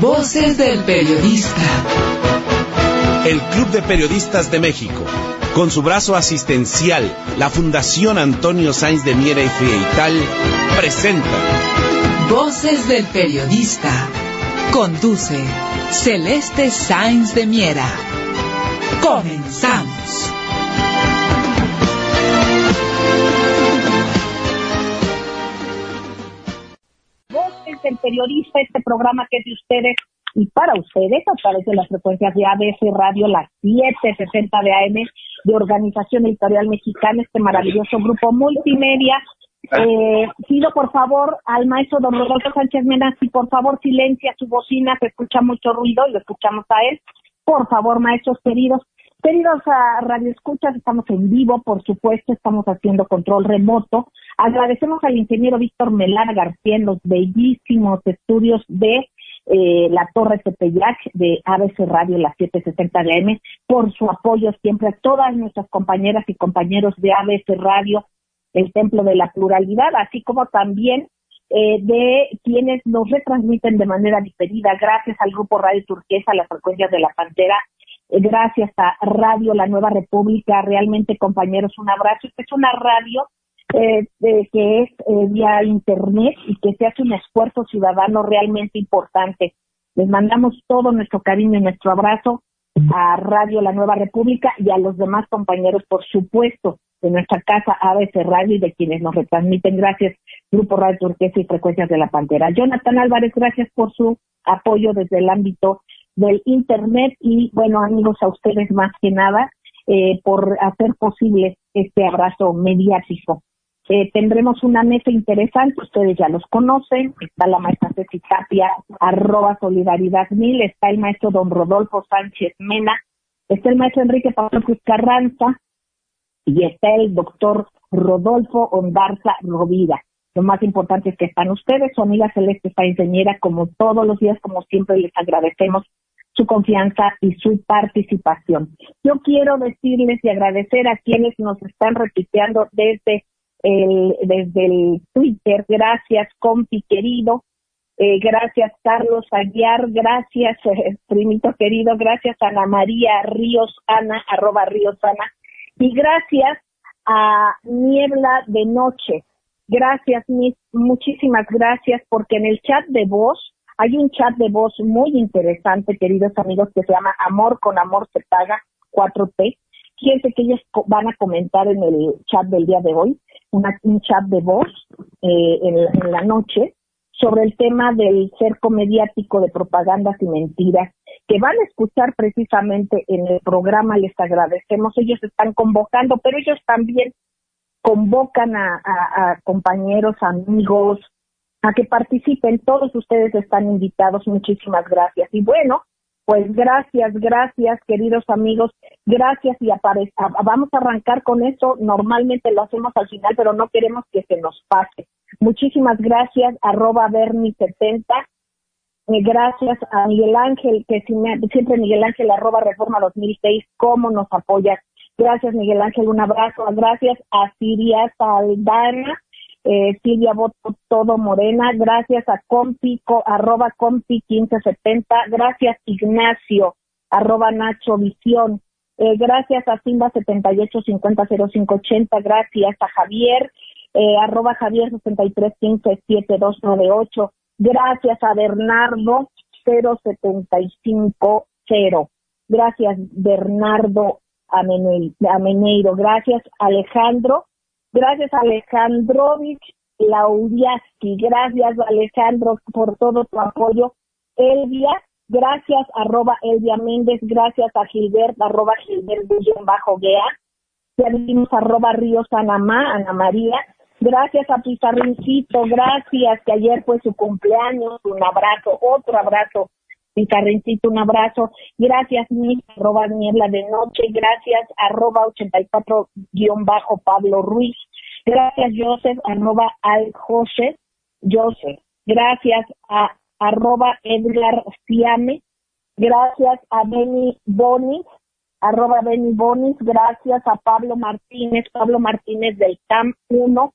Voces del periodista. El Club de Periodistas de México, con su brazo asistencial, la Fundación Antonio Sáenz de Miera y Frieital, presenta Voces del periodista. Conduce Celeste Sáenz de Miera. Comenzamos. Del periodista, este programa que es de ustedes y para ustedes a través de las frecuencias de ABC Radio, las 760 de AM, de Organización Editorial Mexicana, este maravilloso grupo multimedia. Eh, pido por favor al maestro don Rodolfo Sánchez Mena, si por favor silencia su bocina, se escucha mucho ruido y lo escuchamos a él. Por favor, maestros queridos, Queridos a Radio Escuchas, estamos en vivo, por supuesto, estamos haciendo control remoto. Agradecemos al ingeniero Víctor Melar García en los bellísimos estudios de eh, la Torre Tepeyac de ABC Radio, las 770 de AM, por su apoyo siempre a todas nuestras compañeras y compañeros de ABC Radio, el Templo de la Pluralidad, así como también eh, de quienes nos retransmiten de manera diferida, gracias al Grupo Radio Turquesa, las frecuencias de la Pantera, gracias a Radio La Nueva República, realmente compañeros, un abrazo. Esta es una radio eh, que es eh, vía internet y que se hace un esfuerzo ciudadano realmente importante. Les mandamos todo nuestro cariño y nuestro abrazo a Radio La Nueva República y a los demás compañeros, por supuesto, de nuestra casa ABC Radio y de quienes nos retransmiten. Gracias, Grupo Radio Turquesa y Frecuencias de la Pantera. Jonathan Álvarez, gracias por su apoyo desde el ámbito del Internet y, bueno, amigos, a ustedes más que nada eh, por hacer posible este abrazo mediático. Eh, tendremos una mesa interesante, ustedes ya los conocen, está la maestra Ceci Tapia, arroba solidaridad mil, está el maestro don Rodolfo Sánchez Mena, está el maestro Enrique Pablo Cruz Carranza y está el doctor Rodolfo Ondarza Rovira. Lo más importante es que están ustedes, su amiga Celeste Sáenz como todos los días, como siempre les agradecemos su confianza y su participación. Yo quiero decirles y agradecer a quienes nos están repitiendo desde el, desde el Twitter. Gracias, compi querido. Eh, gracias, Carlos Aguiar. Gracias, eh, primito querido. Gracias, Ana María Ríos Ana, arroba Ríos Ana. Y gracias a Niebla de Noche. Gracias, mis, muchísimas gracias, porque en el chat de voz hay un chat de voz muy interesante, queridos amigos, que se llama Amor con Amor se paga 4T. Fíjense que ellos van a comentar en el chat del día de hoy, un chat de voz eh, en, la noche, sobre el tema del cerco mediático de propagandas y mentiras, que van a escuchar precisamente en el programa, les agradecemos, ellos están convocando, pero ellos también convocan a compañeros, amigos, a que participen. Todos ustedes están invitados. Muchísimas gracias. Y bueno, pues gracias, gracias, queridos amigos. Gracias y vamos a arrancar con eso. Normalmente lo hacemos al final, pero no queremos que se nos pase. Muchísimas gracias, arroba Bernie70. Eh, gracias a Miguel Ángel, que siempre Miguel Ángel, arroba Reforma 2006, cómo nos apoya. Gracias, Miguel Ángel, un abrazo. Gracias a Siria Saldana, eh, Silvia Voto Todo Morena, gracias a compi, arroba compi 1570, gracias Ignacio, arroba Nacho Visión, eh, gracias a Simba 78500580, gracias a Javier, eh, arroba Javier 63157298, gracias a Bernardo 0750, gracias Bernardo Ameneiro, gracias Alejandro Gracias Alejandrovich Laudiaski. Gracias Alejandro por todo tu apoyo. Elvia, gracias arroba Elvia Méndez. Gracias a Gilbert arroba Gilbert bajo Gea. Ya dijimos arroba Ríos Anamá, Ana María. Gracias a Pizarrincito, gracias que ayer fue su cumpleaños, un abrazo, otro abrazo, Pizarrincito, un abrazo. Gracias, mi arroba niebla de noche, gracias, arroba 84 guion bajo Pablo Ruiz. Gracias, Joseph, arroba al José, Joseph. Gracias a arroba Edgar Ciame. Gracias a Benny Bonis, arroba Benny Bonis. Gracias a Pablo Martínez, Pablo Martínez del TAM 1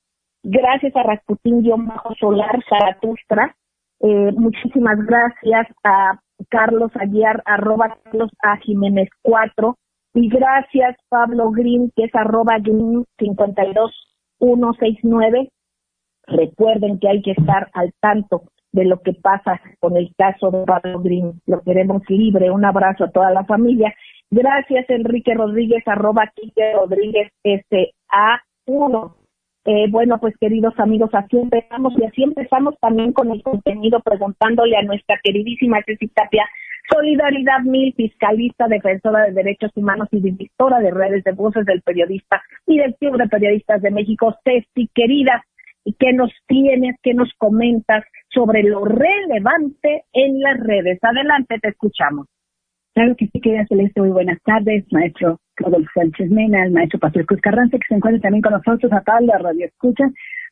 Gracias a Rasputín-Solar Zaratustra. Eh, muchísimas gracias a Carlos Aguiar, arroba Carlos A. Jiménez 4. Y gracias Pablo Green, que es arroba Green 52169. Recuerden que hay que estar al tanto de lo que pasa con el caso de Pablo Green. Lo queremos libre. Un abrazo a toda la familia. Gracias Enrique Rodríguez, arroba Quique Rodríguez SA1. Eh, bueno, pues queridos amigos, así empezamos y así empezamos también con el contenido preguntándole a nuestra queridísima Ceci Tapia, Solidaridad Mil, fiscalista, defensora de derechos humanos y directora de redes de voces del periodista y del Club de Periodistas de México. Ceci, querida, ¿y qué nos tienes, qué nos comentas sobre lo relevante en las redes? Adelante, te escuchamos. Claro que sí, querida Celeste, muy buenas tardes, maestro Rodolfo Sánchez Mena, el maestro Pastor Cruz Carranza, que se encuentra también con nosotros acá en la radio escucha.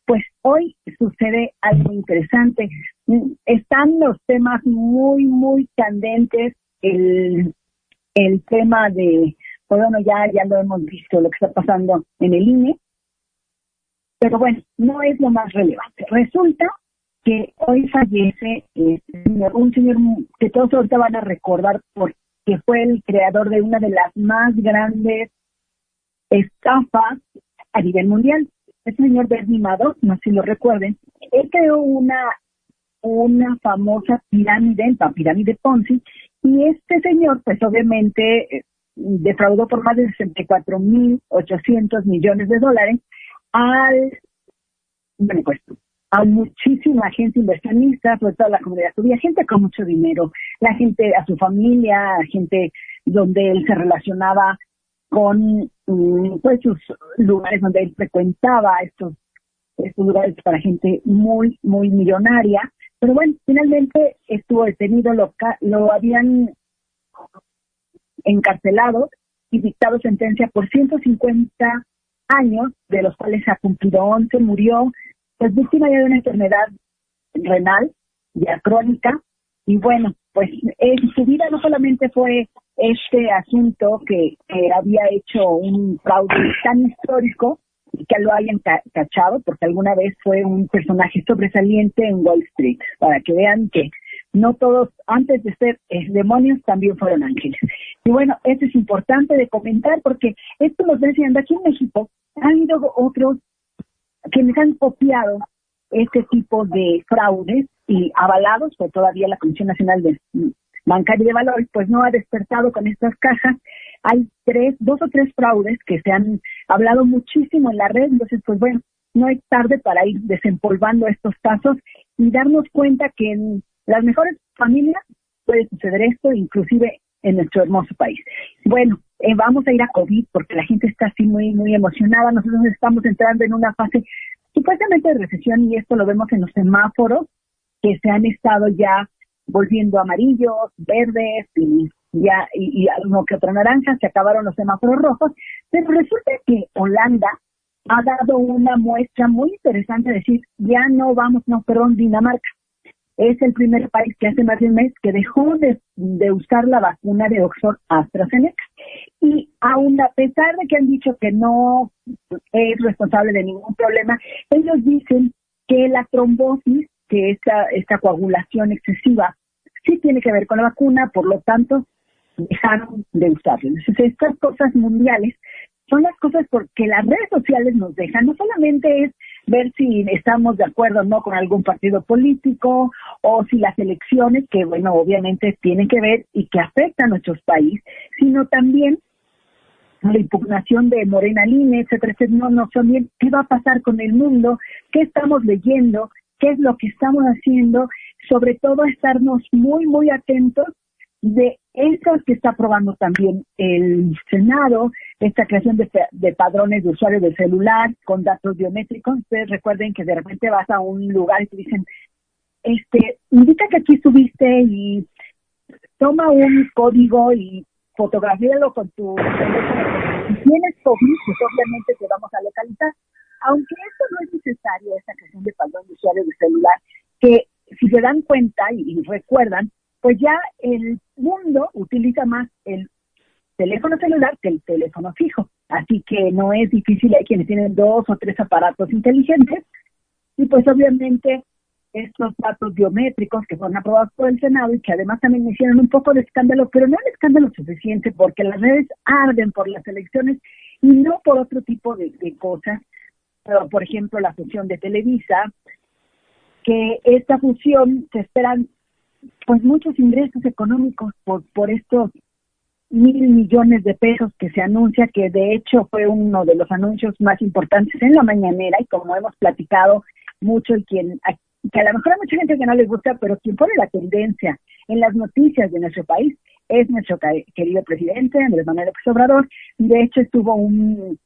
Pues hoy sucede algo interesante. Están los temas muy, muy candentes. El, el tema de, pues bueno, ya, ya lo hemos visto, lo que está pasando en el INE. Pero bueno, no es lo más relevante. Resulta que hoy fallece eh, un señor que todos ahorita van a recordar por que fue el creador de una de las más grandes estafas a nivel mundial. Este señor Bernie Madoff, no sé si lo recuerden, él creó una, una famosa pirámide, la pirámide Ponzi, y este señor, pues obviamente, eh, defraudó por más de 64.800 millones de dólares al, bueno, pues a muchísima gente inversionista, sobre todo la comunidad judía, gente con mucho dinero, la gente, a su familia, gente donde él se relacionaba con mm, pues sus lugares donde él frecuentaba estos, estos lugares para gente muy, muy millonaria. Pero bueno, finalmente estuvo detenido, lo, lo habían encarcelado y dictado sentencia por 150 años, de los cuales ha cumplido 11, murió pues víctima ya de una enfermedad renal, ya crónica, y bueno, pues en su vida no solamente fue este asunto que, había hecho un fraude tan histórico y que lo hayan cachado, porque alguna vez fue un personaje sobresaliente en Wall Street, para que vean que no todos, antes de ser eh, demonios, también fueron ángeles. Y bueno, esto es importante de comentar porque esto nos va enseñando aquí en México, ha habido otros quienes han copiado este tipo de fraudes y avalados por todavía la Comisión Nacional de Bancaria de Valores, pues no ha despertado con estas cajas. Hay tres, dos o tres fraudes que se han hablado muchísimo en la red, entonces pues bueno, no es tarde para ir desempolvando estos casos y darnos cuenta que en las mejores familias puede suceder esto, inclusive en nuestro hermoso país. Bueno, eh, vamos a ir a COVID porque la gente está así muy, muy emocionada. Nosotros estamos entrando en una fase supuestamente de recesión y esto lo vemos en los semáforos que se han estado ya volviendo amarillos, verdes y ya y, y que otra naranja, se acabaron los semáforos rojos, pero resulta que Holanda ha dado una muestra muy interesante de decir, ya no vamos, no, perdón, Dinamarca, es el primer país que hace más de un mes que dejó de, usar la vacuna de Oxford AstraZeneca. Y aún a pesar de que han dicho que no es responsable de ningún problema, ellos dicen que la trombosis, que esta, esta coagulación excesiva, sí tiene que ver con la vacuna, por lo tanto, dejaron de usarla. Entonces, estas cosas mundiales son las cosas porque las redes sociales nos dejan, no solamente es ver si estamos de acuerdo o no con algún partido político o si las elecciones, que bueno, obviamente tienen que ver y que afectan a nuestros países, sino también la impugnación de Morena Line, etcétera, etcétera, no, no, también qué va a pasar con el mundo, qué estamos leyendo, qué es lo que estamos haciendo, sobre todo estarnos muy, muy atentos de eso que está aprobando también el Senado, esta creación de, de, padrones de usuario del celular con datos biométricos. Ustedes recuerden que de repente vas a un lugar y te dicen, este, indica que aquí estuviste y toma un código y fotografíalo con tu teléfono. Si tienes COVID, pues obviamente te vamos a localizar. Aunque esto no es necesario, esta creación de padrón de usuario de celular, que si se dan cuenta y recuerdan, pues ya el mundo utiliza más el teléfono celular que el teléfono fijo. Así que no es difícil, hay quienes tienen dos o tres aparatos inteligentes y pues obviamente estos datos biométricos que fueron aprobados por el Senado y que además también hicieron un poco de escándalo, pero no un escándalo suficiente porque las redes arden por las elecciones y no por otro tipo de, cosas. Por ejemplo, la fusión de Televisa, que esta fusión se esperan pues muchos ingresos económicos por, por estos mil millones de pesos que se anuncia, que de hecho fue uno de los anuncios más importantes en la mañanera y como hemos platicado mucho y quien, que a lo mejor hay mucha gente que no les gusta, pero quien pone la tendencia en las noticias de nuestro país es nuestro querido presidente Andrés Manuel López Obrador. De hecho estuvo un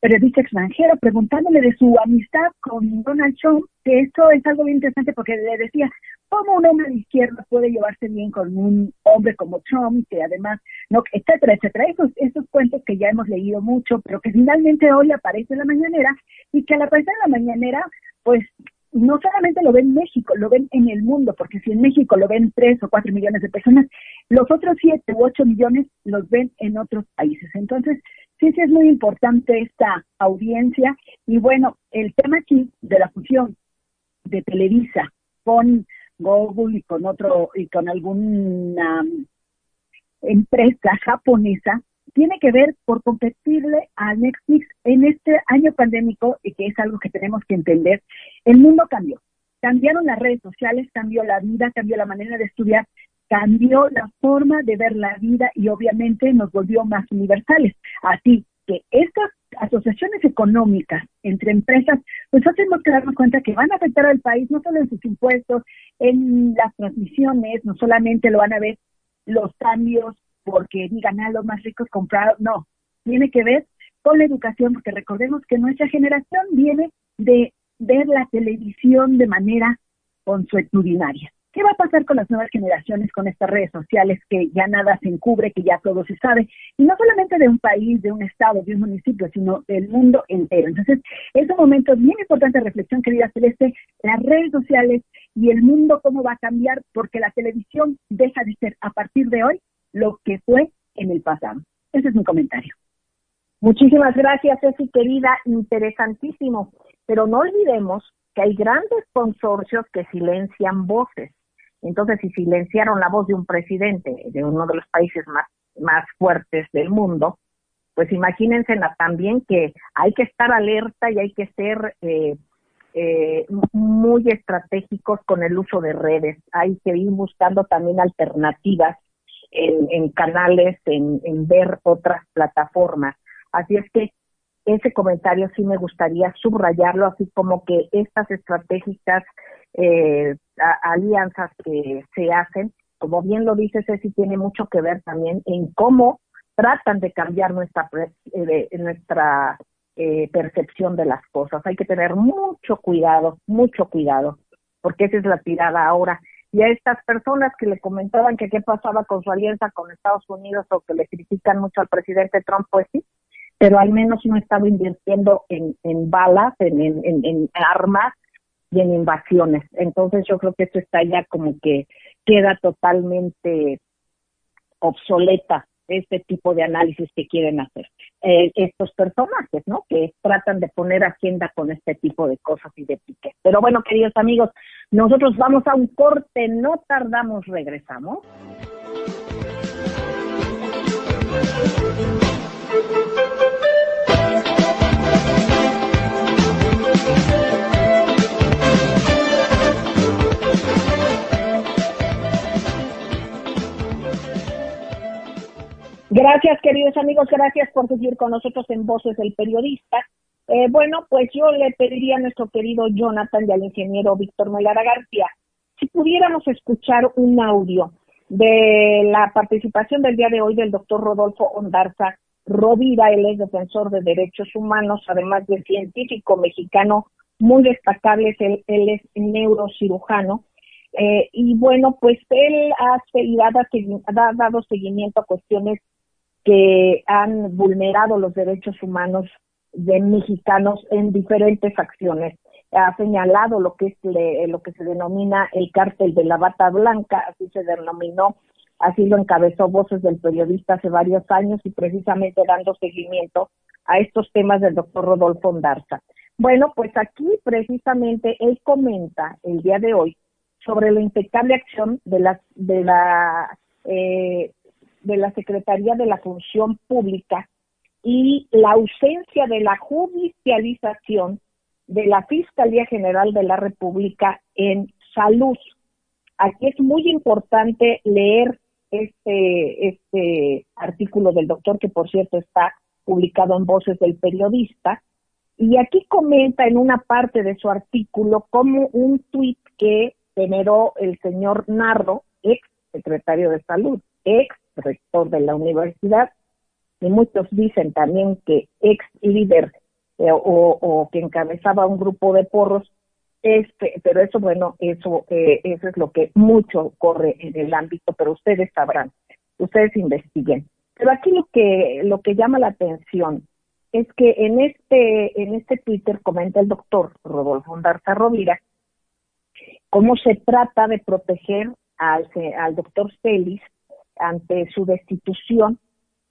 periodista extranjero preguntándole de su amistad con Donald Trump, que esto es algo bien interesante porque le decía, cómo un hombre de izquierda puede llevarse bien con un hombre como Trump, que además, no, etcétera, etcétera. Esos, cuentos que ya hemos leído mucho, pero que finalmente hoy aparece en la mañanera y que al aparecer en la mañanera, pues no solamente lo ven en México, lo ven en el mundo, porque si en México lo ven tres o cuatro millones de personas, los otros siete u ocho millones los ven en otros países. Entonces, sí, sí es muy importante esta audiencia. Y bueno, el tema aquí de la fusión de Televisa con Google y con otro y con alguna empresa japonesa tiene que ver por competirle a Netflix en este año pandémico y que es algo que tenemos que entender. El mundo cambió. Cambiaron las redes sociales, cambió la vida, cambió la manera de estudiar, cambió la forma de ver la vida y obviamente nos volvió más universales. Así que estas asociaciones económicas entre empresas, pues tenemos que darnos cuenta que van a afectar al país no solo en sus impuestos, en las transmisiones, no solamente lo van a ver los cambios porque digan a ah, los más ricos compraron, no, tiene que ver con la educación, porque recordemos que nuestra generación viene de ver la televisión de manera consuetudinaria. ¿Qué va a pasar con las nuevas generaciones con estas redes sociales que ya nada se encubre, que ya todo se sabe? Y no solamente de un país, de un estado, de un municipio, sino del mundo entero. Entonces, es un momento bien importante de reflexión, querida Celeste, las redes sociales y el mundo cómo va a cambiar, porque la televisión deja de ser a partir de hoy lo que fue en el pasado. Ese es mi comentario. Muchísimas gracias, Ceci, querida, interesantísimo. Pero no olvidemos que hay grandes consorcios que silencian voces. Entonces, si silenciaron la voz de un presidente de uno de los países más, más fuertes del mundo, pues imagínense también que hay que estar alerta y hay que ser eh, eh, muy estratégicos con el uso de redes. Hay que ir buscando también alternativas en, canales, en, en ver otras plataformas. Así es que ese comentario sí me gustaría subrayarlo, así como que estas estratégicas eh, alianzas que se hacen, como bien lo dice Ceci, tiene mucho que ver también en cómo tratan de cambiar nuestra eh, nuestra eh, percepción de las cosas. Hay que tener mucho cuidado, mucho cuidado, porque esa es la tirada ahora. Y a estas personas que le comentaban que qué pasaba con su alianza con Estados Unidos o que le critican mucho al presidente Trump, pues sí, pero al menos no estaba invirtiendo en, balas, en, en armas, en invasiones. Entonces yo creo que esto está ya como que queda totalmente obsoleta este tipo de análisis que quieren hacer eh, estos personajes, ¿no? Que tratan de poner agenda con este tipo de cosas y de pique. Pero bueno, queridos amigos, nosotros vamos a un corte, no tardamos, regresamos. Gracias, queridos amigos, gracias por seguir con nosotros en Voces del Periodista. Eh, bueno, pues yo le pediría a nuestro querido Jonathan y al ingeniero Víctor Melara García si pudiéramos escuchar un audio de la participación del día de hoy del doctor Rodolfo Ondarza Rovira, él es defensor de derechos humanos, además de científico mexicano muy destacable, él, él es neurocirujano. Eh, y bueno, pues él ha, ha dado seguimiento a cuestiones que han vulnerado los derechos humanos de mexicanos en diferentes acciones. Ha señalado lo que es lo que se denomina el cártel de la bata blanca, así se denominó, así lo encabezó Voces del Periodista hace varios años y precisamente dando seguimiento a estos temas del doctor Rodolfo Ondarza. Bueno, pues aquí precisamente él comenta el día de hoy sobre la impecable acción de la, de la, eh, de la Secretaría de la Función Pública y la ausencia de la judicialización de la Fiscalía General de la República en salud. Aquí es muy importante leer este, este artículo del doctor, que por cierto está publicado en Voces del Periodista, y aquí comenta en una parte de su artículo como un tuit que generó el señor Narro, ex secretario de Salud, ex rector de la universidad, y muchos dicen también que ex líder eh, o, que encabezaba un grupo de porros, este, pero eso, bueno, eso, eh, eso es lo que mucho corre en el ámbito, pero ustedes sabrán, ustedes investiguen. Pero aquí lo que, lo que llama la atención es que en este, en este Twitter comenta el doctor Rodolfo Darza Rovira cómo se trata de proteger al, al doctor Celis ante su destitución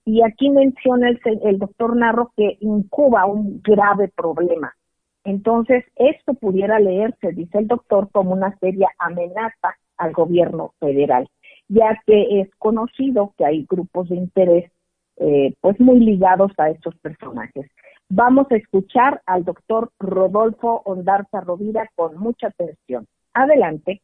y aquí menciona el, el doctor Narro que incuba un grave problema. Entonces, esto pudiera leerse, dice el doctor, como una seria amenaza al gobierno federal, ya que es conocido que hay grupos de interés eh, pues muy ligados a estos personajes. Vamos a escuchar al doctor Rodolfo Ondarza Rovira con mucha atención. Adelante.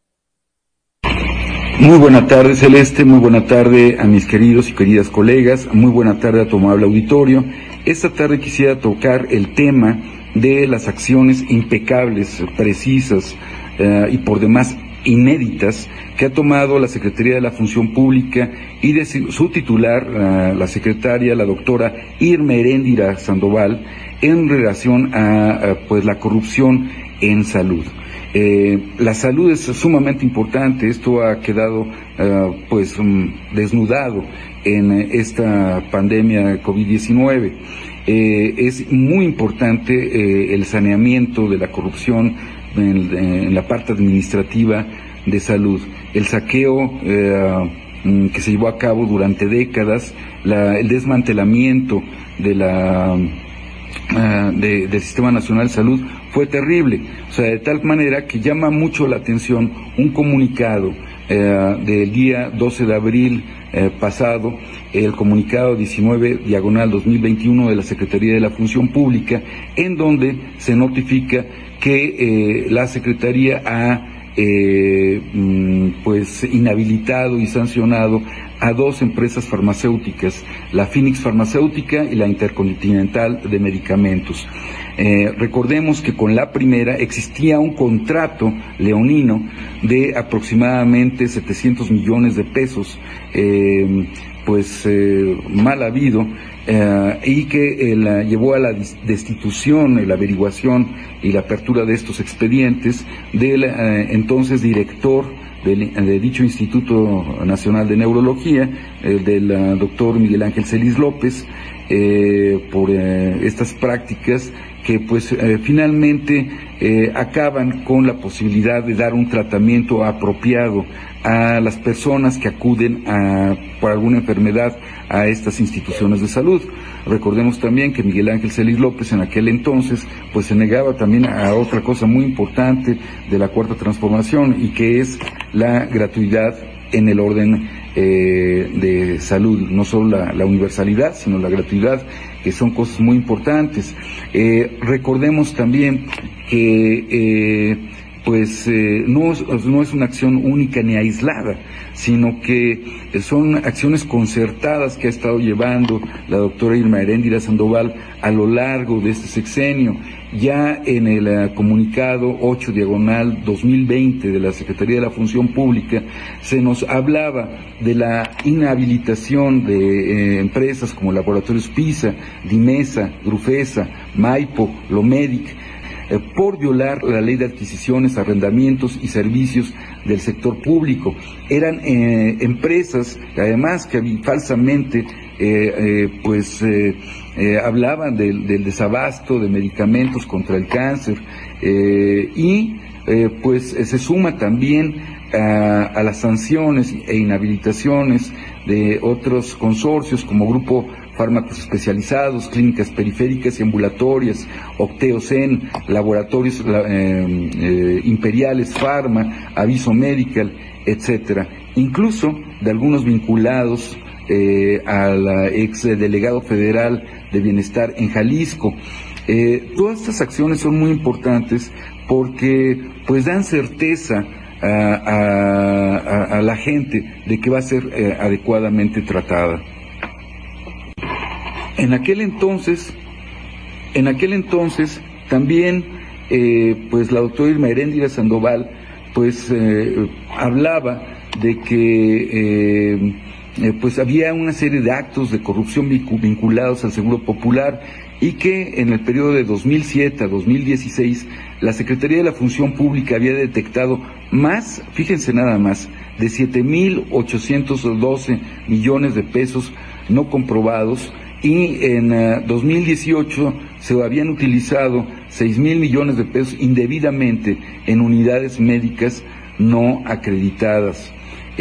Muy buena tarde, Celeste. Muy buena tarde a mis queridos y queridas colegas. Muy buena tarde a tu amable auditorio. Esta tarde quisiera tocar el tema de las acciones impecables, precisas eh, y por demás inéditas que ha tomado la Secretaría de la Función Pública y de su titular, la secretaria, la doctora Irma Heréndira Sandoval, en relación a, pues la corrupción en salud. Eh, la salud es sumamente importante, esto ha quedado eh, pues um, desnudado en esta pandemia de COVID-19. Eh, es muy importante el saneamiento de la corrupción en, la parte administrativa de salud. El saqueo mm, que se llevó a cabo durante décadas, el desmantelamiento de la, del Sistema Nacional de Salud fue terrible. O sea, de tal manera que llama mucho la atención un comunicado eh, del día 12 de abril eh, pasado, el comunicado 19 diagonal 2021 de la Secretaría de la Función Pública, en donde se notifica que eh, la Secretaría ha mm, pues inhabilitado y sancionado a dos empresas farmacéuticas, la Phoenix Farmacéutica y la Intercontinental de Medicamentos. Eh, recordemos que con la primera existía un contrato leonino de aproximadamente 700 millones de pesos, eh, pues eh, mal habido, y que llevó a la destitución, la averiguación y la apertura de estos expedientes del entonces director de, dicho Instituto Nacional de Neurología, del doctor Miguel Ángel Celis López, por estas prácticas que pues eh, finalmente eh, acaban con la posibilidad de dar un tratamiento apropiado a las personas que acuden a, por alguna enfermedad a estas instituciones de salud. Recordemos también que Miguel Ángel Celis López en aquel entonces pues se negaba también a otra cosa muy importante de la cuarta transformación y que es la gratuidad en el orden eh, de salud, no solo la, universalidad, sino la gratuidad, que son cosas muy importantes. Eh, recordemos también que eh, pues eh, no, no, es una acción única ni aislada, sino que son acciones concertadas que ha estado llevando la doctora Irma Heréndira Sandoval a lo largo de este sexenio. Ya en el eh, comunicado 8 diagonal 2020 de la Secretaría de la Función Pública se nos hablaba de la inhabilitación de eh, empresas como Laboratorios PISA, Dimesa, Grufesa, Maipo, Lomedic, eh, por violar la ley de adquisiciones, arrendamientos y servicios del sector público. Eran empresas, además que falsamente eh, hablaban del, desabasto de medicamentos contra el cáncer y pues se suma también a, las sanciones e inhabilitaciones de otros consorcios como Grupo fármacos especializados, clínicas periféricas y ambulatorias, Octeocen, laboratorios eh, eh, imperiales, Pharma, Aviso Medical, etcétera. Incluso de algunos vinculados eh, al ex delegado federal de bienestar en Jalisco. todas estas acciones son muy importantes porque pues dan certeza a, la gente de que va a ser adecuadamente tratada. En aquel entonces, en aquel entonces también, eh, pues la doctora Irma Heréndira Sandoval, pues eh, hablaba de que eh, pues había una serie de actos de corrupción vinculados al Seguro Popular y que en el periodo de 2007 a 2016 la Secretaría de la Función Pública había detectado más, fíjense nada más, de 7.812 millones de pesos no comprobados y en 2018 eh, se habían utilizado 6 mil millones de pesos indebidamente en unidades médicas no acreditadas.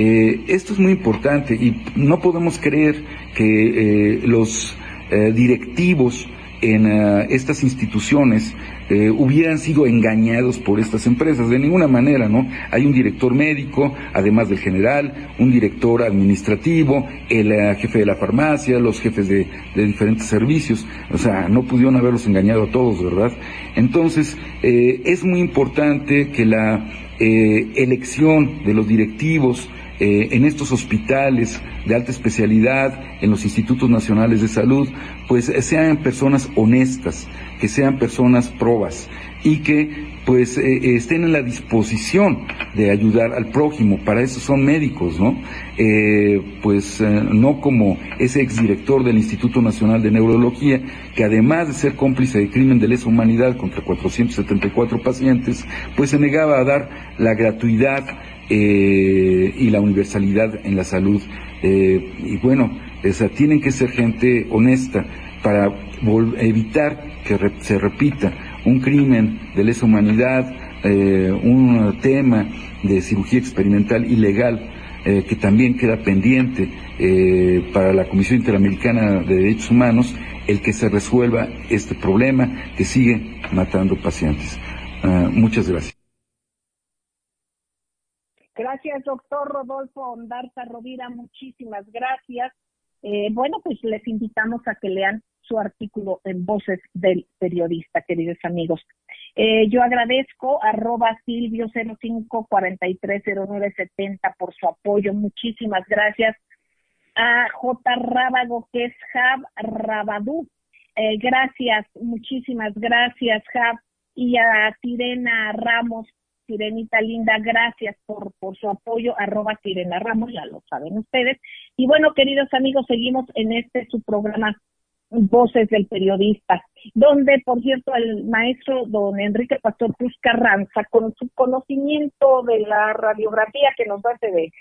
Eh, esto es muy importante y no podemos creer que eh, los directivos en estas instituciones eh, hubieran sido engañados por estas empresas. De ninguna manera, ¿no? Hay un director médico, además del general, un director administrativo, el eh, jefe de la farmacia, los jefes de, diferentes servicios. O sea, no pudieron haberlos engañado a todos, ¿verdad? Entonces, eh, es muy importante que la elección de los directivos en estos hospitales de alta especialidad, en los institutos nacionales de salud, pues sean personas honestas, que sean personas probas y que pues eh, estén en la disposición de ayudar al prójimo. Para eso son médicos, ¿no? Eh, pues eh, no como ese exdirector del Instituto Nacional de Neurología, que además de ser cómplice de crimen de lesa humanidad contra 474 pacientes, pues se negaba a dar la gratuidad y la universalidad en la salud. y bueno, esa, tienen que ser gente honesta para evitar que se repita un crimen de lesa humanidad, eh, un tema de cirugía experimental ilegal eh, que también queda pendiente eh, para la Comisión Interamericana de Derechos Humanos, el que se resuelva este problema que sigue matando pacientes. Ah, muchas gracias. Gracias, doctor Rodolfo Ondarza Rovira, muchísimas gracias. bueno, pues les invitamos a que lean su artículo en Voces del Periodista, queridos amigos. Eh, yo agradezco arroba silvio 05430970 por su apoyo. Muchísimas gracias a J. Rábago, que es Jab Rabadú. Eh, gracias, muchísimas gracias, Jab. Y a Sirena Ramos, Sirenita Linda, gracias por, por su apoyo, arroba Sirena Ramos, ya lo saben ustedes. Y bueno, queridos amigos, seguimos en este su programa Voces del Periodista, donde, por cierto, el maestro don Enrique Pastor Cruz con su conocimiento de la radiografía que nos hace de,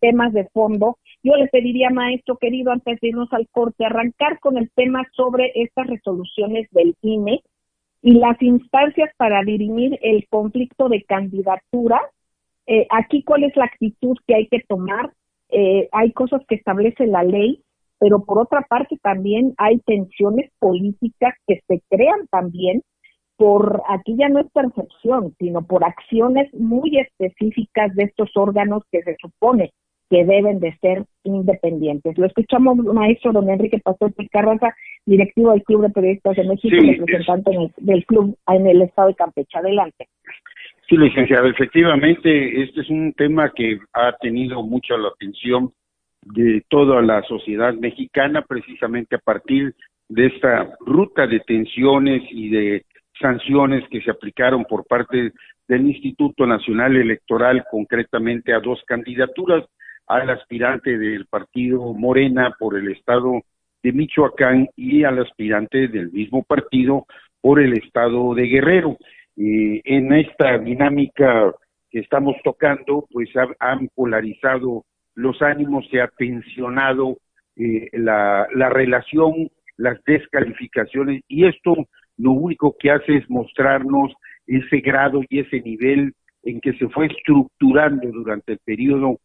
temas de fondo, yo le pediría, maestro querido, antes de irnos al corte, arrancar con el tema sobre estas resoluciones del INE y las instancias para dirimir el conflicto de candidatura. Eh, aquí, ¿cuál es la actitud que hay que tomar? Eh, hay cosas que establece la ley, pero por otra parte también hay tensiones políticas que se crean también por, aquí ya no es percepción, sino por acciones muy específicas de estos órganos que se supone que deben de ser independientes. Lo escuchamos, maestro don Enrique Pastor Carranza, directivo del Club de Periodistas de México, representante del club en el estado de Campeche. Adelante. Sí, licenciado, efectivamente, este es un tema que ha tenido mucha la atención de toda la sociedad mexicana, precisamente a partir de esta ruta de tensiones y de sanciones que se aplicaron por parte del Instituto Nacional Electoral, concretamente a dos candidaturas, al aspirante del partido Morena por el estado de Michoacán y al aspirante del mismo partido por el estado de Guerrero. en esta dinámica que estamos tocando, pues han polarizado los ánimos, se ha tensionado eh, la, la relación, las descalificaciones, y esto lo único que hace es mostrarnos ese grado y ese nivel en que se fue estructurando durante el periodo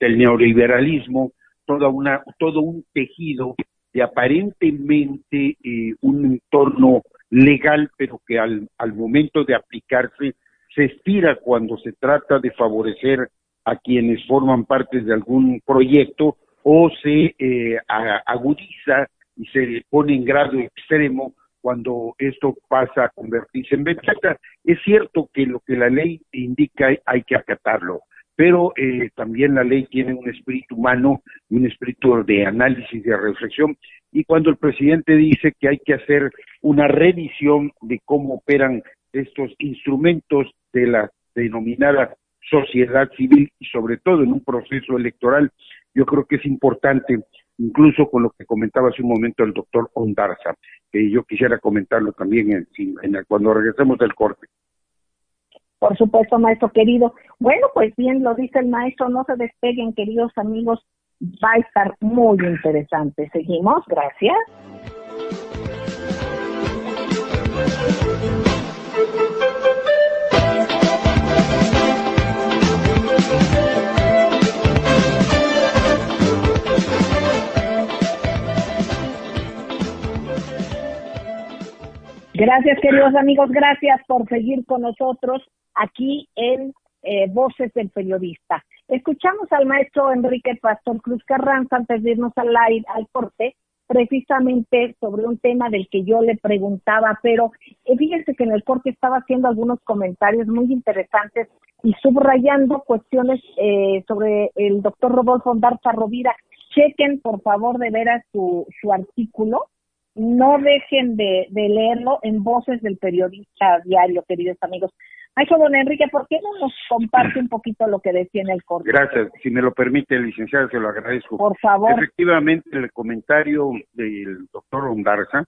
del neoliberalismo toda una, todo un tejido de aparentemente eh, un entorno legal, pero que al, al momento de aplicarse se estira cuando se trata de favorecer a quienes forman parte de algún proyecto o se eh, agudiza y se pone en grado extremo cuando esto pasa a convertirse en ventaja. Es cierto que lo que la ley indica hay que acatarlo, pero eh, también la ley tiene un espíritu humano un espíritu de análisis, de reflexión, y cuando el presidente dice que hay que hacer una revisión de cómo operan estos instrumentos de la denominada sociedad civil y sobre todo en un proceso electoral, yo creo que es importante, incluso con lo que comentaba hace un momento el doctor Ondarza, que yo quisiera comentarlo también en, cuando regresemos del corte. Por supuesto, maestro querido. Bueno, pues bien, lo dice el maestro, no se despeguen, queridos amigos, va a estar muy interesante. Seguimos, gracias. Gracias, queridos amigos, gracias por seguir con nosotros aquí en eh, Voces del Periodista. Escuchamos al maestro Enrique Pastor Cruz Carranza antes de irnos al, al corte, precisamente sobre un tema del que yo le preguntaba, pero eh, fíjense que en el corte estaba haciendo algunos comentarios muy interesantes y subrayando cuestiones eh, sobre el doctor Rodolfo Darza Rovira. Chequen, por favor, de veras su, su artículo no dejen de, leerlo en voces del periodista diario, queridos amigos. Maestro Don Enrique, ¿por qué no nos comparte un poquito lo que decía en el corte? Gracias. Si me lo permite, licenciado, se lo agradezco. Por favor. Efectivamente, el comentario del doctor Ondarza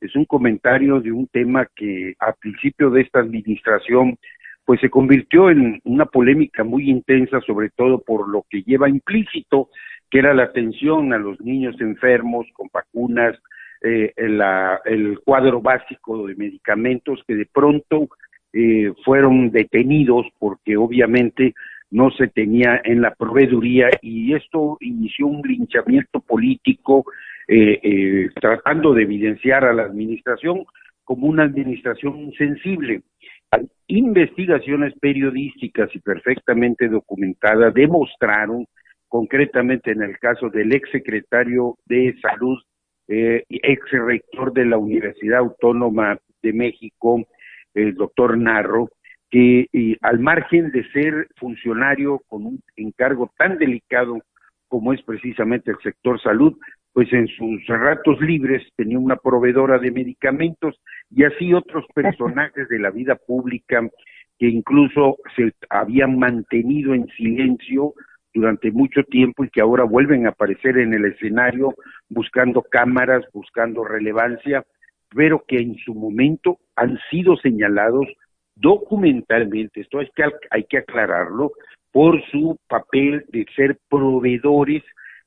es un comentario de un tema que a principio de esta administración pues se convirtió en una polémica muy intensa, sobre todo por lo que lleva implícito, que era la atención a los niños enfermos con vacunas, eh, el cuadro básico de medicamentos que de pronto eh, fueron detenidos porque obviamente no se tenía en la proveeduría y esto inició un linchamiento político eh, eh, tratando de evidenciar a la administración como una administración sensible. Investigaciones periodísticas y perfectamente documentadas demostraron, concretamente en el caso del exsecretario de Salud eh, ex rector de la Universidad Autónoma de México, el doctor Narro, que al margen de ser funcionario con un encargo tan delicado como es precisamente el sector salud, pues en sus ratos libres tenía una proveedora de medicamentos y así otros personajes de la vida pública que incluso se habían mantenido en silencio durante mucho tiempo y que ahora vuelven a aparecer en el escenario buscando cámaras, buscando relevancia, pero que en su momento han sido señalados documentalmente, esto es que hay que aclararlo, por su papel de ser proveedores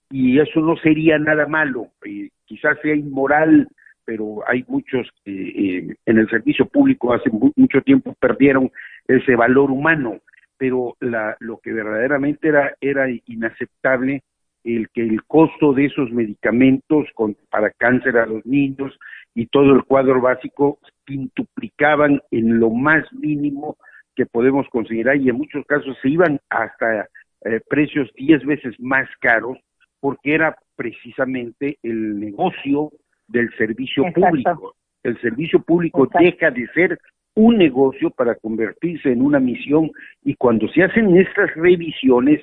y eso no sería nada malo, eh, quizás sea inmoral, pero hay muchos que eh, en el servicio público hace mucho tiempo perdieron ese valor humano pero la, lo que verdaderamente era, era inaceptable el que el costo de esos medicamentos con, para cáncer a los niños y todo el cuadro básico quintuplicaban en lo más mínimo que podemos considerar y en muchos casos se iban hasta eh, precios diez veces más caros porque era precisamente el negocio del servicio público. El servicio público deja de ser un negocio para convertirse en una misión y cuando se hacen estas revisiones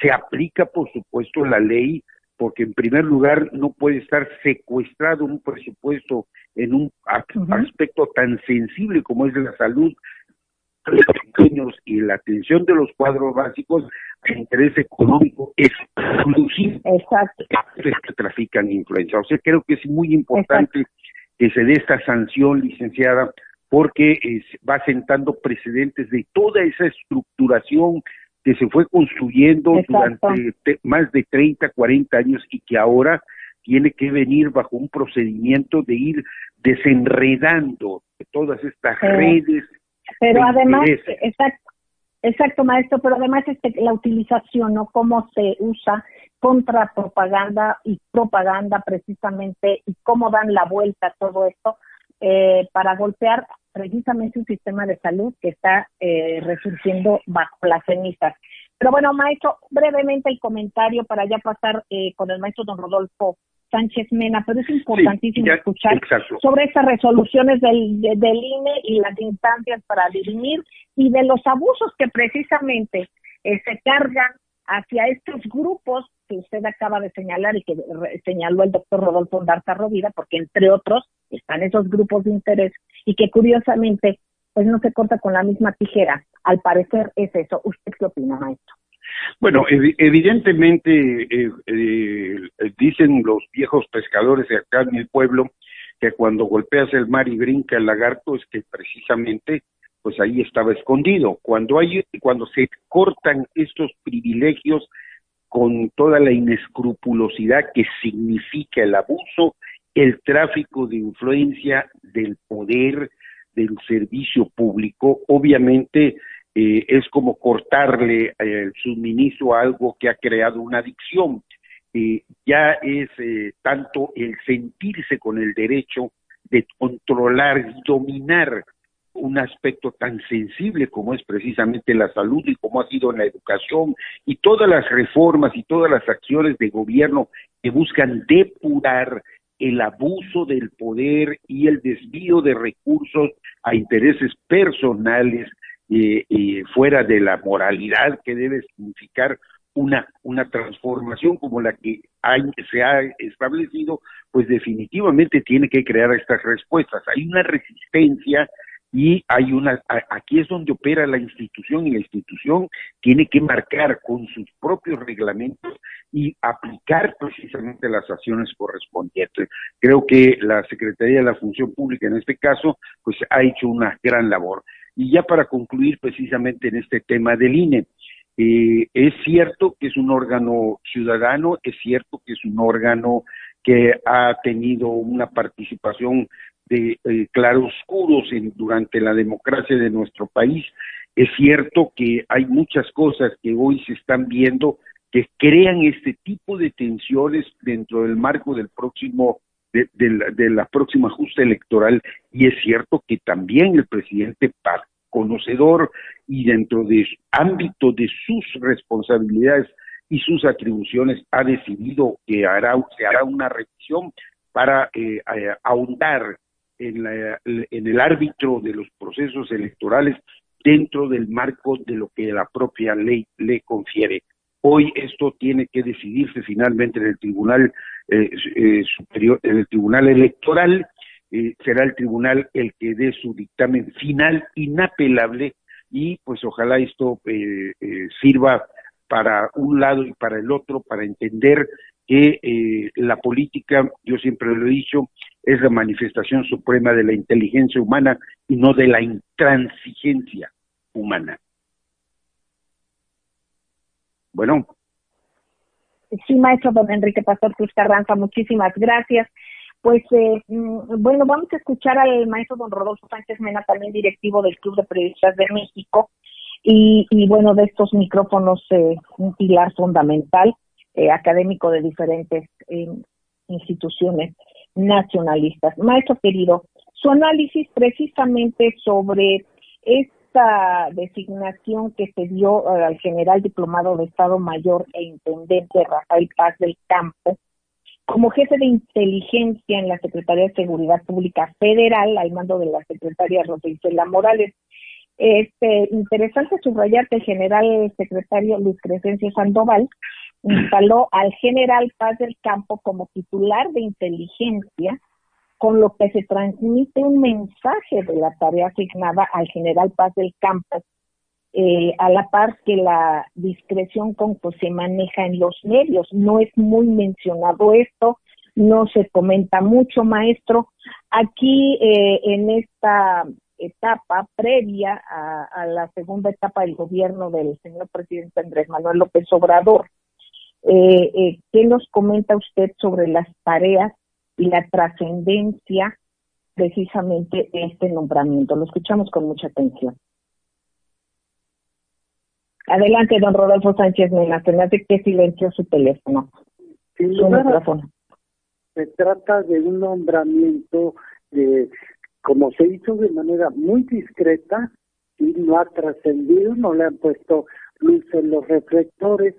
se aplica por supuesto la ley porque en primer lugar no puede estar secuestrado un presupuesto en un aspecto tan sensible como es la salud los pequeños y la atención de los cuadros básicos a interés económico exclusivo Exacto. que trafican influencia. O sea, creo que es muy importante que se dé esta sanción, licenciada, porque va sentando precedentes de toda esa estructuración que se fue construyendo durante más de 30, 40 años y que ahora tiene que venir bajo un procedimiento de ir desenredando todas estas redes. Pero además, exacto, exacto, maestro, pero además este, la utilización, ¿no? Cómo se usa contra propaganda y propaganda precisamente y cómo dan la vuelta a todo esto eh, para golpear precisamente un sistema de salud que está eh, resurgiendo bajo las cenizas. Pero bueno, maestro, brevemente el comentario para ya pasar eh, con el maestro don Rodolfo Sánchez Mena, pero es importantísimo escuchar sobre estas resoluciones del, del INE y las instancias para dirimir y de los abusos que precisamente eh, se cargan hacia estos grupos que usted acaba de señalar y que señaló el doctor Rodolfo Darza Rovida, porque entre otros están esos grupos de interés y que curiosamente pues no se corta con la misma tijera. Al parecer es eso. ¿Usted qué opina, maestro? Bueno, evidentemente eh, eh, dicen los viejos pescadores de acá en el pueblo que cuando golpeas el mar y brinca el lagarto es que precisamente pues ahí estaba escondido. Cuando hay cuando se cortan estos privilegios con toda la inescrupulosidad que significa el abuso, el tráfico de influencia del poder, del servicio público, obviamente eh, es como cortarle eh, el suministro a algo que ha creado una adicción. Eh, ya es tanto el sentirse con el derecho de controlar y dominar un aspecto tan sensible como es precisamente la salud y como ha sido en la educación y todas las reformas y todas las acciones de gobierno que buscan depurar el abuso del poder y el desvío de recursos a intereses personales eh, eh, fuera de la moralidad que debe significar una, una transformación como la que se ha establecido, pues definitivamente tiene que crear estas respuestas. Hay una resistencia y hay una, aquí es donde opera la institución y la institución tiene que marcar con sus propios reglamentos y aplicar precisamente las acciones correspondientes. Creo que la Secretaría de la Función Pública en este caso, pues ha hecho una gran labor. Y ya para concluir precisamente en este tema del INE, eh, es cierto que es un órgano ciudadano, es cierto que es un órgano que ha tenido una participación de eh, claroscuros en, durante la democracia de nuestro país. Es cierto que hay muchas cosas que hoy se están viendo que crean este tipo de tensiones dentro del marco del próximo de, de, la, próxima ajuste electoral y es cierto que también el presidente conocedor y dentro del ámbito de sus responsabilidades y sus atribuciones ha decidido que hará, se hará una revisión para eh, ahondar en, en el árbitro de los procesos electorales dentro del marco de lo que la propia ley le confiere. Hoy esto tiene que decidirse finalmente en el Tribunal eh, eh, Superior, en el Tribunal Electoral. Eh, será el tribunal el que dé su dictamen final inapelable y pues ojalá esto sirva para un lado y para el otro para entender que la política, yo siempre lo he dicho, es la manifestación suprema de la inteligencia humana y no de la intransigencia humana. Bueno. Sí, maestro don Enrique Pastor Cruz Carranza, muchísimas gracias. Pues eh, mm, bueno, vamos a escuchar al maestro don Rodolfo Sánchez Mena, también directivo del Club de Periodistas de México, y, bueno, de estos micrófonos, eh, un pilar fundamental, eh, académico de diferentes instituciones nacionalistas. Maestro querido, su análisis precisamente sobre esta designación que se dio eh, al general diplomado de Estado Mayor e Intendente Rafael Paz del Campo como jefe de inteligencia en la Secretaría de Seguridad Pública Federal, al mando de la secretaria Rosa Morales. Este, interesante subrayar que el general secretario Luis Crescencio Sandoval instaló al general Paz del Campo como titular de inteligencia, con lo que se transmite un mensaje de la tarea asignada al general Paz del Campo, eh, a la par que la discreción con que se maneja en los medios. No es muy mencionado esto, no se comenta mucho, maestro. Aquí, eh, en esta etapa previa a, la segunda etapa del gobierno del señor presidente Andrés Manuel López Obrador. Eh, eh, ¿Qué nos comenta usted sobre las tareas y la trascendencia precisamente de este nombramiento? Lo escuchamos con mucha atención. Adelante, don Rodolfo Sánchez Mena, se me hace que silencio su teléfono. su micrófono. Se trata de un nombramiento de como se hizo de manera muy discreta y no ha trascendido, no le han puesto luz en los reflectores,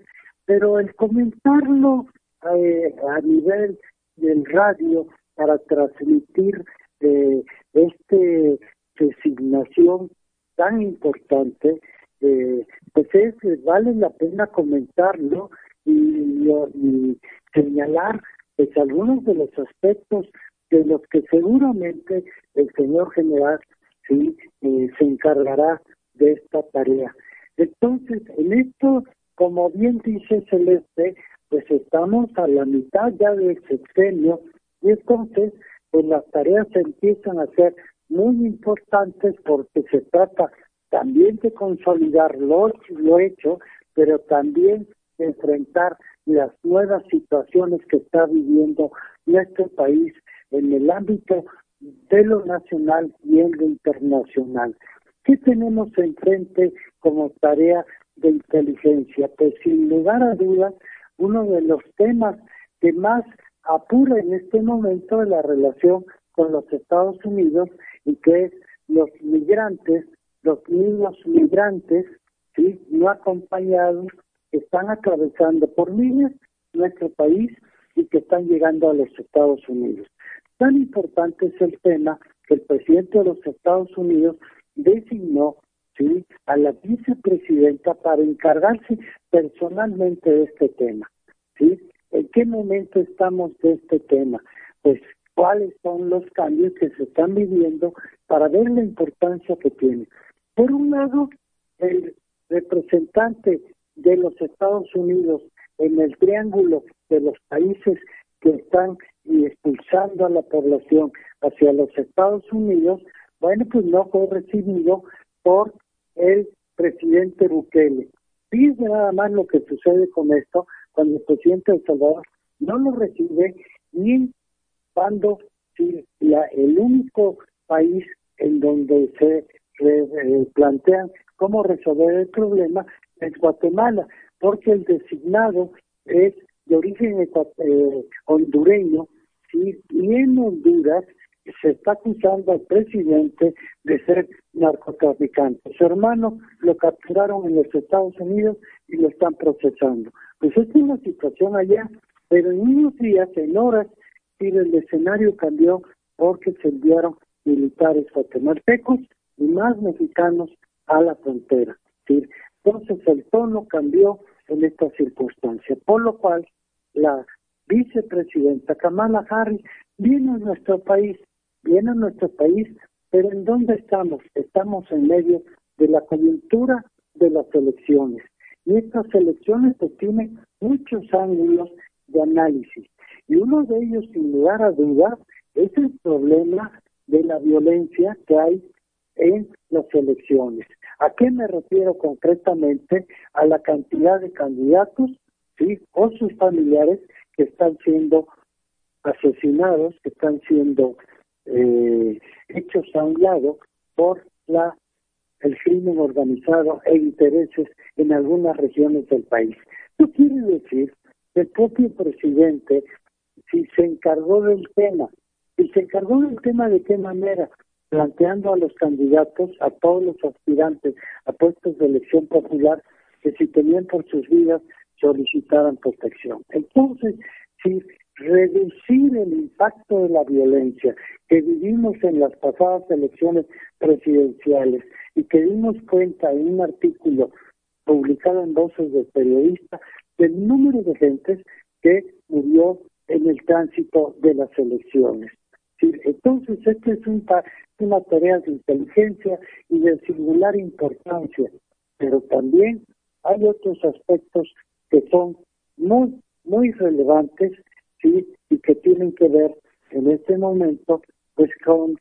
pero el comentarlo eh, a nivel del radio para transmitir eh, este designación tan importante, eh, pues es, vale la pena comentarlo y, y señalar pues algunos de los aspectos de los que seguramente el señor general sí eh, se encargará de esta tarea. Entonces, en esto, como bien dice Celeste, pues estamos a la mitad ya del sexenio y entonces pues las tareas empiezan a ser muy importantes porque se trata también de consolidar lo, lo hecho, pero también de enfrentar las nuevas situaciones que está viviendo nuestro país en el ámbito de lo nacional y en lo internacional. ¿Qué tenemos enfrente como tarea de inteligencia? Pues sin lugar a dudas, uno de los temas que más apura en este momento es la relación con los Estados Unidos y que es los migrantes, los niños migrantes, ¿sí? no acompañados, que están atravesando por miles nuestro país y que están llegando a los Estados Unidos. Tan importante es el tema que el presidente de los Estados Unidos designó a la vicepresidenta para encargarse personalmente de este tema. ¿sí? ¿En qué momento estamos de este tema? Pues cuáles son los cambios que se están viviendo para ver la importancia que tiene. Por un lado, el representante de los Estados Unidos en el triángulo de los países que están expulsando a la población hacia los Estados Unidos, bueno, pues no fue recibido por el presidente Bukele. Fíjense nada más lo que sucede con esto cuando el presidente de Salvador no lo recibe ni cuando el único país en donde se eh, plantean cómo resolver el problema es Guatemala, porque el designado es de origen eh, hondureño, ¿sí? y en se está acusando al presidente de ser narcotraficante. Su hermano lo capturaron en los Estados Unidos y lo están procesando. Pues esta es una situación allá, pero en unos días, en horas, el escenario cambió porque se enviaron militares guatemaltecos y más mexicanos a la frontera. Entonces el tono cambió en esta circunstancia, por lo cual la vicepresidenta Kamala Harris viene a nuestro país, viene a nuestro país, pero ¿en dónde estamos? Estamos en medio de la coyuntura de las elecciones. Y estas elecciones pues, tienen muchos ángulos de análisis. Y uno de ellos, sin lugar a dudas, es el problema de la violencia que hay en las elecciones. ¿A qué me refiero concretamente? A la cantidad de candidatos ¿sí? o sus familiares que están siendo asesinados, que están siendo eh, hechos a un lado por la el crimen organizado e intereses en algunas regiones del país. Esto quiere decir que el propio presidente, si se encargó del tema, y se encargó del tema de qué manera, planteando a los candidatos, a todos los aspirantes a puestos de elección popular, que si tenían por sus vidas solicitaran protección. Entonces, si reducir el impacto de la violencia que vivimos en las pasadas elecciones presidenciales y que dimos cuenta en un artículo publicado en Voces de Periodista del número de gentes que murió en el tránsito de las elecciones. Entonces, esta es una tarea de inteligencia y de singular importancia, pero también hay otros aspectos que son muy, muy relevantes ¿sí? y que tienen que ver en este momento pues con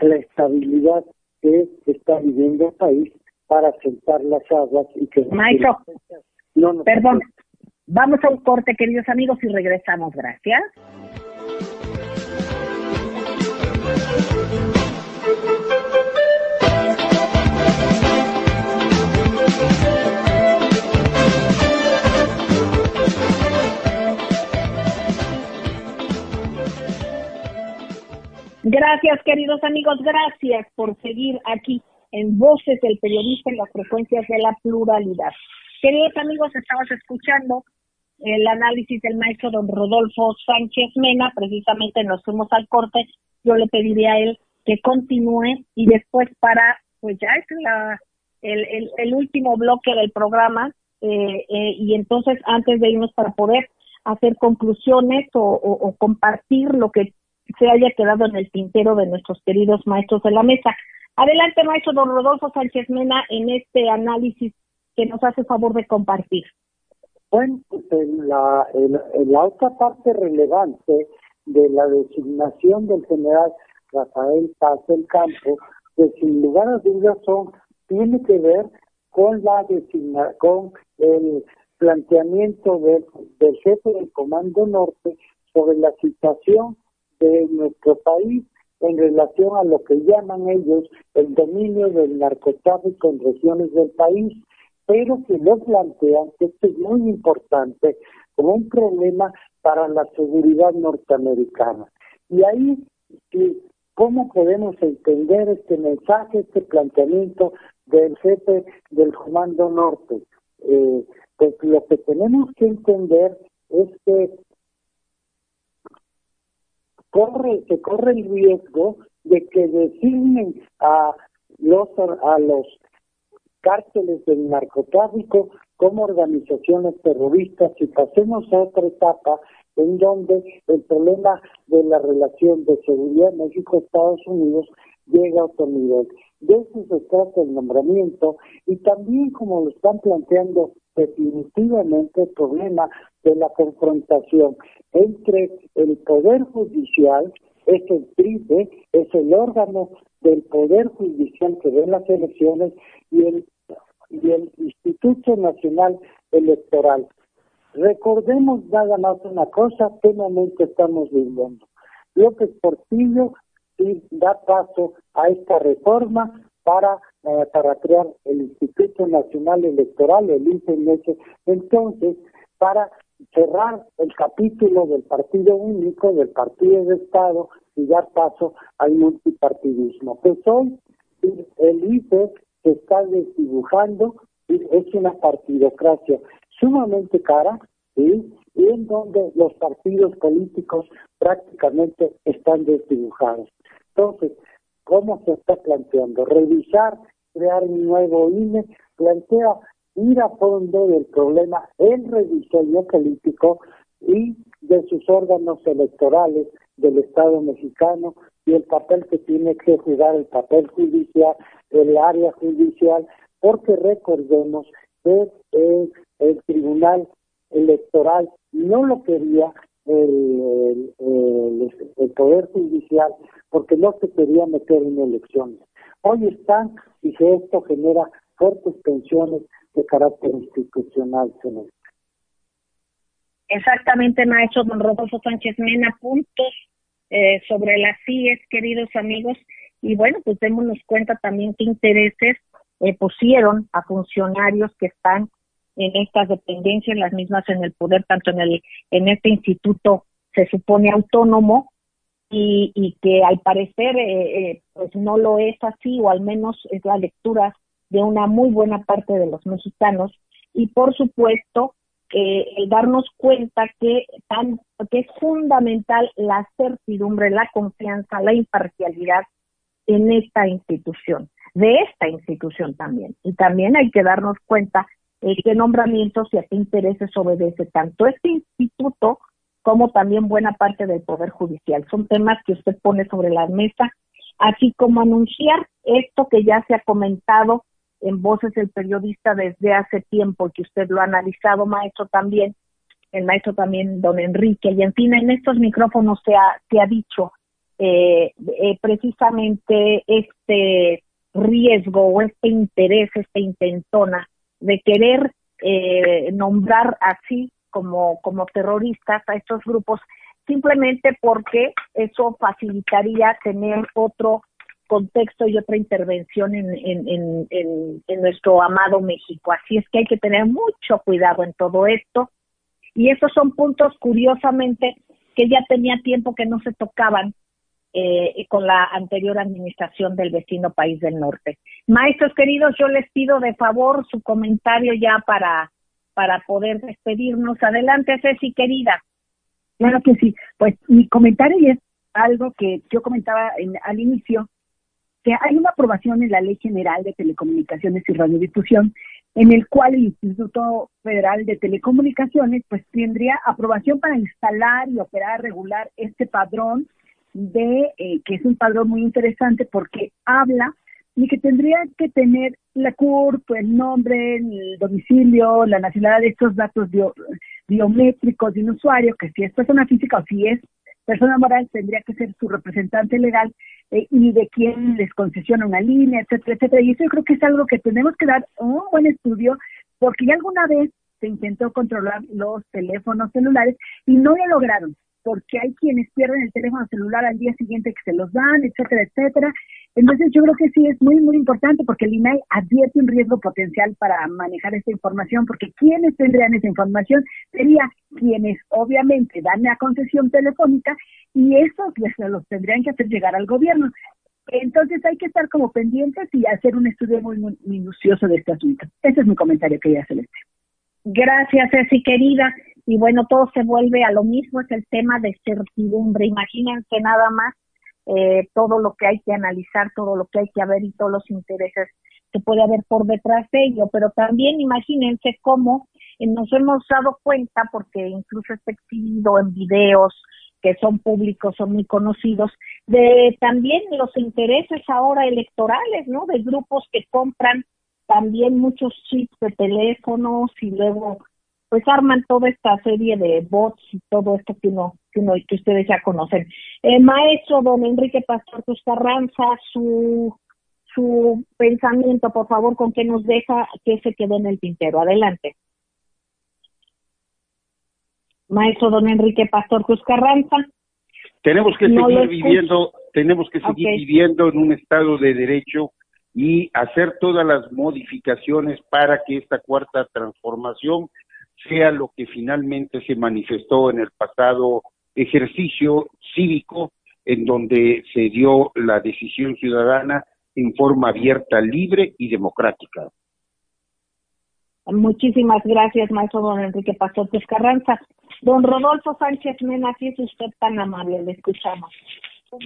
la estabilidad que está viviendo el país para sentar las aguas y que... Maestro, no, perdón, vamos a un corte, queridos amigos, y regresamos. Gracias. Gracias, queridos amigos, gracias por seguir aquí en Voces del Periodista en las frecuencias de la pluralidad. Queridos amigos, estamos escuchando el análisis del maestro don Rodolfo Sánchez Mena, precisamente nos fuimos al corte, yo le pediría a él que continúe y después para, pues ya es la, el, el, último bloque del programa eh, eh, y entonces antes de irnos para poder hacer conclusiones o, o compartir lo que se haya quedado en el tintero de nuestros queridos maestros de la mesa. Adelante, maestro don Rodolfo Sánchez Mena, en este análisis que nos hace favor de compartir. Bueno, pues en la, en, la otra parte relevante de la designación del general Rafael Paz del Campo, que sin lugar a dudas son, tiene que ver con la designa, con el planteamiento del, del jefe del Comando Norte sobre la situación de nuestro país en relación a lo que llaman ellos el dominio del narcotráfico en regiones del país, pero que lo plantean, que esto es muy importante, como un problema para la seguridad norteamericana. Y ahí, ¿cómo podemos entender este mensaje, este planteamiento del jefe del Comando Norte? Eh, pues lo que tenemos que entender es que corre, se corre el riesgo de que designen a los, a los cárteles del narcotráfico como organizaciones terroristas y pasemos a otra etapa en donde el problema de la relación de seguridad México-Estados Unidos llega a otro nivel. De eso se trata el nombramiento y también como lo están planteando definitivamente el problema de la confrontación entre el Poder Judicial, es el TRICE, es el órgano del Poder Judicial que ve las elecciones, y el, y Instituto Nacional Electoral. Recordemos nada más una cosa, qué momento estamos viviendo. López Portillo sí, da paso a esta reforma para, eh, para crear el Instituto Nacional Electoral, el INPE, entonces, para cerrar el capítulo del partido único, del partido de Estado y dar paso al multipartidismo. Pues hoy el IFE se está desdibujando, es una partidocracia sumamente cara, y en donde los partidos políticos prácticamente están desdibujados. Entonces, ¿cómo se está planteando? Revisar, crear un nuevo INE, plantea ir a fondo del problema, el rediseño político y de sus órganos electorales del Estado mexicano y el papel que tiene que jugar el papel judicial, el área judicial, porque recordemos que el, Tribunal Electoral no lo quería el, el, Poder Judicial porque no se quería meter en elecciones. Hoy están y que esto genera fuertes tensiones de carácter institucional, Exactamente, maestro don Rodolfo Sánchez Mena, puntos eh, sobre las CIES, queridos amigos, y bueno, pues démonos cuenta también qué intereses eh, pusieron a funcionarios que están en estas dependencias, las mismas en el poder, tanto en el en este instituto se supone autónomo y, y que al parecer eh, pues no lo es así o al menos es la lectura de una muy buena parte de los mexicanos y por supuesto eh, el darnos cuenta que, tan, que es fundamental la certidumbre, la confianza, la imparcialidad en esta institución, de esta institución también. Y también hay que darnos cuenta eh, qué nombramientos y a qué intereses obedece tanto este instituto como también buena parte del Poder Judicial. Son temas que usted pone sobre la mesa, así como anunciar esto que ya se ha comentado en Voces del Periodista desde hace tiempo, que usted lo ha analizado, maestro, también, el maestro también, don Enrique, y en fin, en estos micrófonos se ha, se ha dicho eh, eh, precisamente este riesgo o este interés, esta intentona de querer eh, nombrar así como, como terroristas a estos grupos, simplemente porque eso facilitaría tener otro contexto y otra intervención en, en, en, en, nuestro amado México. Así es que hay que tener mucho cuidado en todo esto. Y esos son puntos, curiosamente, que ya tenía tiempo que no se tocaban eh, con la anterior administración del vecino país del norte. Maestros queridos, yo les pido de favor su comentario ya para, para poder despedirnos. Adelante, Ceci, querida. Claro que sí. Pues mi comentario es algo que yo comentaba en, al inicio, que hay una aprobación en la Ley General de Telecomunicaciones y Radiodifusión, en el cual el Instituto Federal de Telecomunicaciones pues tendría aprobación para instalar y operar regular este padrón de eh, que es un padrón muy interesante porque habla y que tendría que tener la CURP, el nombre, el domicilio, la nacionalidad de estos datos biométricos de un usuario, que si es persona física o si es persona moral tendría que ser su representante legal eh, y de quién les concesiona una línea, etcétera, etcétera. Y eso yo creo que es algo que tenemos que dar un buen estudio porque ya alguna vez se intentó controlar los teléfonos celulares y no lo lograron porque hay quienes pierden el teléfono celular al día siguiente que se los dan, etcétera, etcétera. Entonces yo creo que sí es muy, muy importante porque el INAI advierte un riesgo potencial para manejar esta información, porque quienes tendrían esa información serían quienes obviamente dan la concesión telefónica y eso pues, los tendrían que hacer llegar al gobierno. Entonces hay que estar como pendientes y hacer un estudio muy, muy minucioso de este asunto. Ese es mi comentario, querida Celeste. Gracias, Ceci, querida. Y bueno, todo se vuelve a lo mismo, es el tema de certidumbre. Imagínense nada más eh, todo lo que hay que analizar, todo lo que hay que ver y todos los intereses que puede haber por detrás de ello. Pero también imagínense cómo eh, nos hemos dado cuenta, porque incluso está exhibido en videos que son públicos, son muy conocidos, de también los intereses ahora electorales, ¿no? De grupos que compran también muchos chips de teléfonos y luego pues arman toda esta serie de bots y todo esto que uno que, uno, que ustedes ya conocen. Eh, maestro don Enrique Pastor Cruz Carranza, su su pensamiento, por favor, con qué nos deja que se quedó en el tintero. Adelante. Maestro don Enrique Pastor Cruz Carranza. Tenemos que seguir viviendo, tenemos que seguir viviendo en un estado de derecho y hacer todas las modificaciones para que esta cuarta transformación sea lo que finalmente se manifestó en el pasado ejercicio cívico en donde se dio la decisión ciudadana en forma abierta, libre y democrática. Muchísimas gracias, maestro don Enrique Pastor Carranza. Don Rodolfo Sánchez Mena, si es usted tan amable, le escuchamos.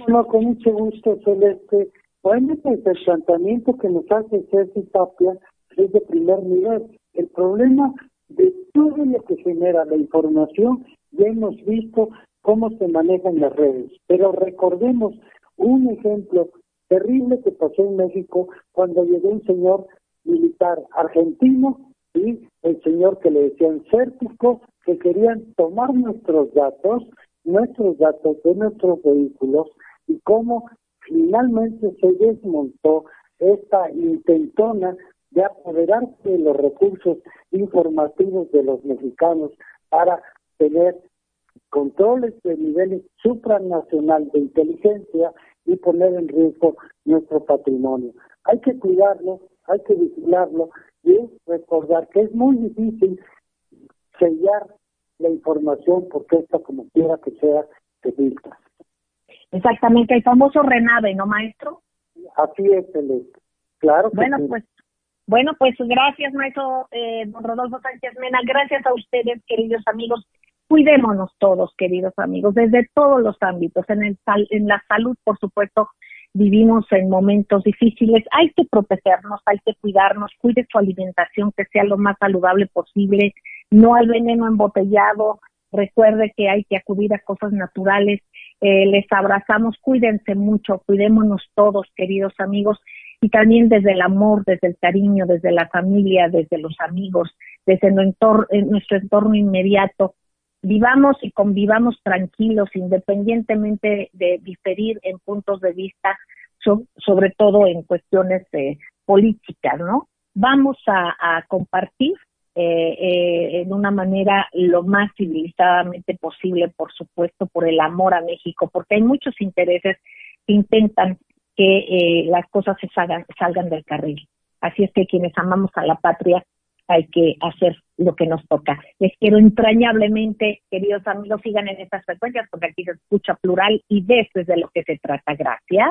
No, con mucho gusto, Celeste. Bueno, el planteamiento que nos hace César Tapia es de primer nivel. El problema de todo lo que genera la información, ya hemos visto cómo se manejan las redes. Pero recordemos un ejemplo terrible que pasó en México cuando llegó un señor militar argentino y el señor que le decían cértico, que querían tomar nuestros datos, nuestros datos de nuestros vehículos y cómo finalmente se desmontó esta intentona de apoderarse de los recursos informativos de los mexicanos para tener controles de niveles supranacional de inteligencia y poner en riesgo nuestro patrimonio. Hay que cuidarlo, hay que vigilarlo y recordar que es muy difícil sellar la información porque esta como quiera que sea se filtra. Exactamente, el famoso Renave, ¿no, maestro? Así es, Celeste. Claro Bueno, pues Bueno, pues gracias, maestro eh, don Rodolfo Sánchez Mena. Gracias a ustedes, queridos amigos. Cuidémonos todos, queridos amigos, desde todos los ámbitos. En, el, en la salud, por supuesto, vivimos en momentos difíciles. Hay que protegernos, hay que cuidarnos. Cuide su alimentación, que sea lo más saludable posible. No al veneno embotellado. Recuerde que hay que acudir a cosas naturales. Eh, les abrazamos. Cuídense mucho. Cuidémonos todos, queridos amigos y también desde el amor, desde el cariño, desde la familia, desde los amigos, desde nuestro entorno, inmediato. Vivamos y convivamos tranquilos, independientemente de diferir en puntos de vista, sobre todo en cuestiones eh, políticas, ¿no? Vamos a, compartir eh, eh, en una manera lo más civilizadamente posible, por supuesto, por el amor a México, porque hay muchos intereses que intentan que eh, las cosas se salgan, salgan del carril. Así es que quienes amamos a la patria hay que hacer lo que nos toca. Les quiero entrañablemente, queridos amigos, sigan en estas frecuencias porque aquí se escucha plural y de eso es de lo que se trata. Gracias.